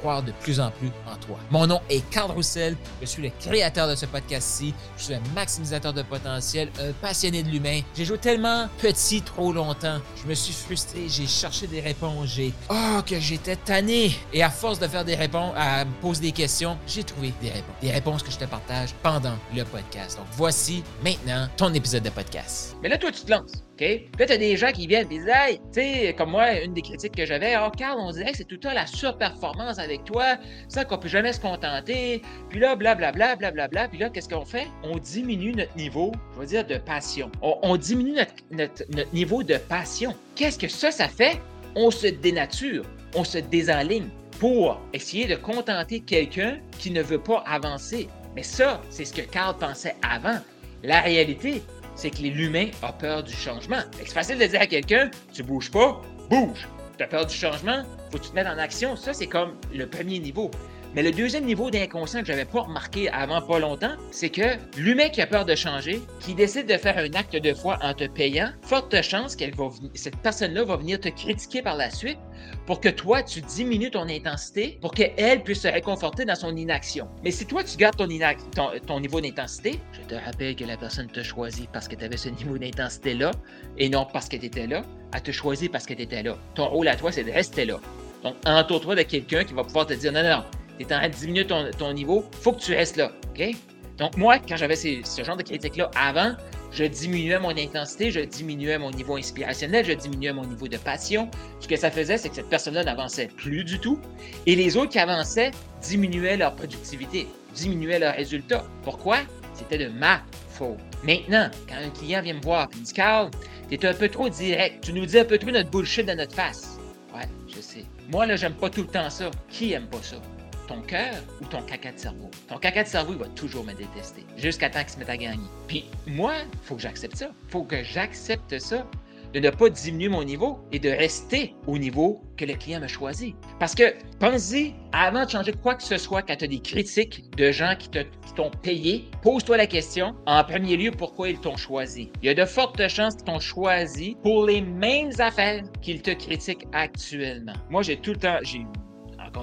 croire de plus en plus en toi. Mon nom est Carl Roussel. Je suis le créateur de ce podcast-ci. Je suis un maximisateur de potentiel, un passionné de l'humain. J'ai joué tellement petit trop longtemps. Je me suis frustré. J'ai cherché des réponses. J'ai. Oh, que j'étais tanné. Et à force de faire des réponses, à me poser des questions, j'ai trouvé des réponses. Des réponses que je te partage pendant le podcast. Donc, voici maintenant ton épisode de podcast. Mais là, toi, tu te lances, Puis là, t'as des gens qui viennent et disent, hey, tu sais, comme moi, une des critiques que j'avais, oh, Carl, on dirait que c'est tout le temps la surperformance avec toi, ça qu'on peut jamais se contenter. Puis là, blablabla, blablabla. Bla, puis là, qu'est-ce qu'on fait? On diminue notre niveau, je veux dire, de passion. On, diminue notre, notre, notre niveau de passion. Qu'est-ce que ça, ça fait? On se dénature, on se désenligne pour essayer de contenter quelqu'un qui ne veut pas avancer. Mais ça, c'est ce que Carl pensait avant. La réalité, c'est que l'humain a peur du changement. C'est facile de dire à quelqu'un, tu bouges pas, bouge. Tu as peur du changement, faut que tu te mettes en action. Ça, c'est comme le premier niveau. Mais le deuxième niveau d'inconscient que j'avais pas remarqué avant pas longtemps, c'est que l'humain qui a peur de changer, qui décide de faire un acte de foi en te payant, forte chance qu'elle va cette personne-là va venir te critiquer par la suite pour que toi, tu diminues ton intensité pour qu'elle puisse se réconforter dans son inaction. Mais si toi, tu gardes ton, ton, ton niveau d'intensité, je te rappelle que la personne t'a choisi parce que tu avais ce niveau d'intensité-là et non parce qu'elle était là. Elle t'a choisi parce qu'elle était là. Ton rôle à toi, c'est de rester là. Donc, entoure-toi de quelqu'un qui va pouvoir te dire non, non, non, tu es en train de diminuer ton, ton niveau, faut que tu restes là. OK? Donc, moi, quand j'avais ce genre de critiques-là avant, je diminuais mon intensité, je diminuais mon niveau inspirationnel, je diminuais mon niveau de passion. Ce que ça faisait, c'est que cette personne-là n'avançait plus du tout. Et les autres qui avançaient diminuaient leur productivité, diminuaient leurs résultats. Pourquoi? C'était de ma faute. Maintenant, quand un client vient me voir et me dit Carl, t'es un peu trop direct, tu nous dis un peu trop notre bullshit dans notre face. Ouais, je sais. Moi, là, j'aime pas tout le temps ça. Qui aime pas ça? Ton cœur ou ton caca de cerveau. Ton caca de cerveau, il va toujours me détester, jusqu'à temps qu'il se mette à gagner. Puis moi, il faut que j'accepte ça. Faut que j'accepte ça de ne pas diminuer mon niveau et de rester au niveau que le client m'a choisi. Parce que, pensez, avant de changer quoi que ce soit, quand tu as des critiques de gens qui t'ont payé, pose-toi la question, en premier lieu, pourquoi ils t'ont choisi? Il y a de fortes chances qu'ils t'ont choisi pour les mêmes affaires qu'ils te critiquent actuellement. Moi, j'ai tout le temps, j'ai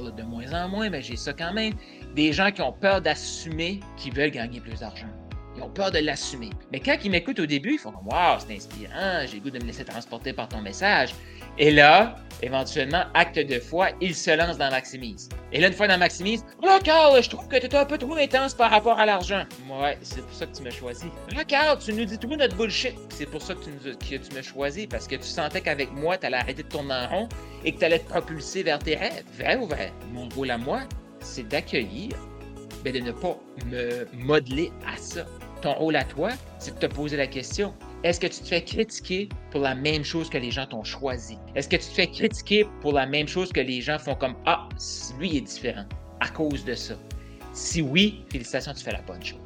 de moins en moins, mais j'ai ça quand même. Des gens qui ont peur d'assumer qu'ils veulent gagner plus d'argent. Ils ont peur de l'assumer. Mais quand ils m'écoutent au début, ils font Waouh, c'est inspirant, j'ai le goût de me laisser transporter par ton message. Et là, éventuellement, acte de foi, ils se lancent dans Maximise. Et là, une fois dans Maximise, là, je trouve que tu es un peu trop intense par rapport à l'argent. Ouais, c'est pour ça que tu m'as choisi. Là, tu nous dis tout notre bullshit. C'est pour ça que tu, nous, que m'as choisi, parce que tu sentais qu'avec moi, tu allais arrêter de tourner en rond et que tu allais te propulser vers tes rêves. Vrai ou vrai? Mon rôle à moi, c'est d'accueillir, mais de ne pas me modeler à ça. Ton rôle à toi, c'est de te poser la question est-ce que tu te fais critiquer pour la même chose que les gens t'ont choisi? Est-ce que tu te fais critiquer pour la même chose que les gens font comme Ah, lui est différent à cause de ça? Si oui, félicitations, tu fais la bonne chose.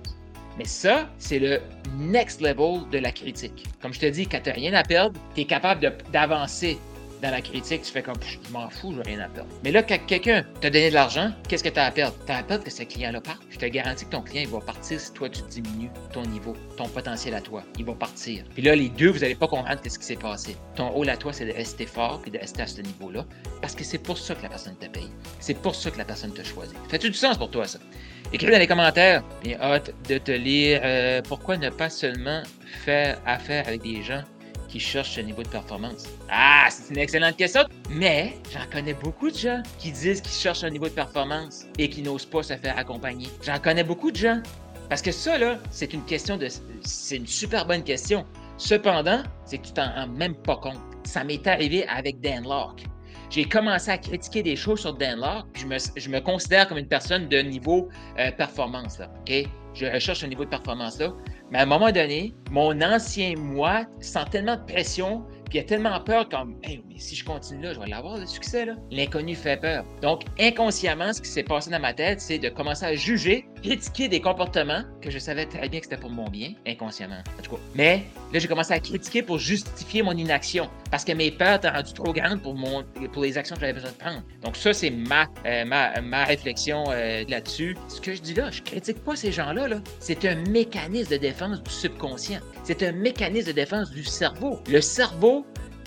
Mais ça, c'est le next level de la critique. Comme je te dis, quand tu n'as rien à perdre, tu es capable d'avancer dans la critique, tu fais comme je m'en fous, je rien à perdre. Mais là, quand quelqu'un t'a donné de l'argent, qu'est-ce que tu as à perdre? Tu as à perdre que ce client-là part. Je te garantis que ton client, il va partir si toi, tu diminues ton niveau, ton potentiel à toi. Il va partir. Puis là, les deux, vous n'allez pas comprendre ce qui s'est passé. Ton rôle à toi, c'est de rester fort et de rester à ce niveau-là parce que c'est pour ça que la personne te paye. C'est pour ça que la personne te choisit. Fait-tu du sens pour toi, ça? Écris dans les commentaires. J'ai hâte de te lire. Euh, pourquoi ne pas seulement faire affaire avec des gens qui cherchent ce niveau de performance? Ah, c'est une excellente question, mais j'en connais beaucoup de gens qui disent qu'ils cherchent un niveau de performance et qui n'osent pas se faire accompagner. J'en connais beaucoup de gens. Parce que ça, là, c'est une question de. C'est une super bonne question. Cependant, c'est que tu t'en rends même pas compte. Ça m'est arrivé avec Dan Locke. J'ai commencé à critiquer des choses sur Dan Locke. Je me, je me considère comme une personne de niveau euh, performance. Là, OK? Je recherche un niveau de performance là. Mais à un moment donné, mon ancien moi sent tellement de pression Puis il a tellement peur comme, mais si je continue là, je vais l'avoir le succès, là. L'inconnu fait peur. Donc, inconsciemment, ce qui s'est passé dans ma tête, c'est de commencer à juger, critiquer des comportements que je savais très bien que c'était pour mon bien, inconsciemment, en tout cas. Mais là, j'ai commencé à critiquer pour justifier mon inaction parce que mes peurs étaient rendues trop grandes pour, mon, pour les actions que j'avais besoin de prendre. Donc, ça, c'est ma, euh, ma, ma, réflexion euh, là-dessus. Ce que je dis là, je critique pas ces gens-là. -là, c'est un mécanisme de défense du subconscient. C'est un mécanisme de défense du cerveau. Le cerveau,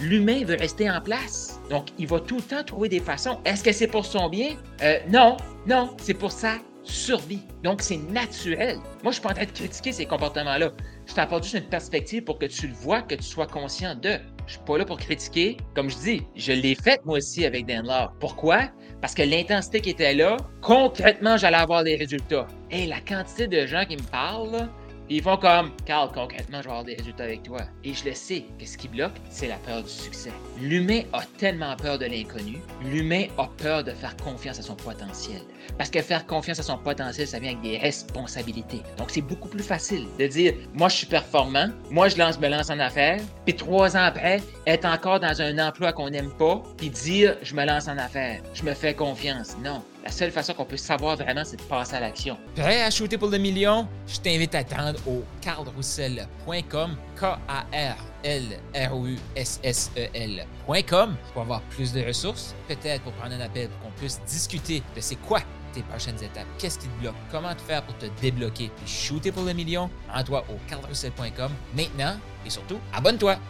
l'humain veut rester en place. Donc, il va tout le temps trouver des façons. Est-ce que c'est pour son bien? Euh, non, non, c'est pour ça survie. Donc, c'est naturel. Moi, je suis pas en train de critiquer ces comportements-là. Je t'apporte juste une perspective pour que tu le vois, que tu sois conscient de. Je suis pas là pour critiquer. Comme je dis, je l'ai fait moi aussi avec Dan Law. Pourquoi? Parce que l'intensité qui était là, concrètement, j'allais avoir des résultats. Et la quantité de gens qui me parlent, ils font comme, Carl, concrètement, je vais avoir des résultats avec toi. Et je le sais, qu'est-ce qui bloque? C'est la peur du succès. L'humain a tellement peur de l'inconnu. L'humain a peur de faire confiance à son potentiel. Parce que faire confiance à son potentiel, ça vient avec des responsabilités. Donc, c'est beaucoup plus facile de dire, moi, je suis performant, moi, je lance, me lance en affaires, puis trois ans après, être encore dans un emploi qu'on n'aime pas, puis dire, je me lance en affaires, je me fais confiance. Non. La seule façon qu'on peut savoir vraiment, c'est de passer à l'action. Prêt à shooter pour le million? Je t'invite à te rendre au carlroussel.com, K-A-R-L-R-O-U-S-S-E-L.com pour avoir plus de ressources, peut-être pour prendre un appel pour qu'on puisse discuter de c'est quoi tes prochaines étapes, qu'est-ce qui te bloque, comment te faire pour te débloquer et shooter pour le million, rends-toi au carlroussel.com maintenant et surtout, abonne-toi!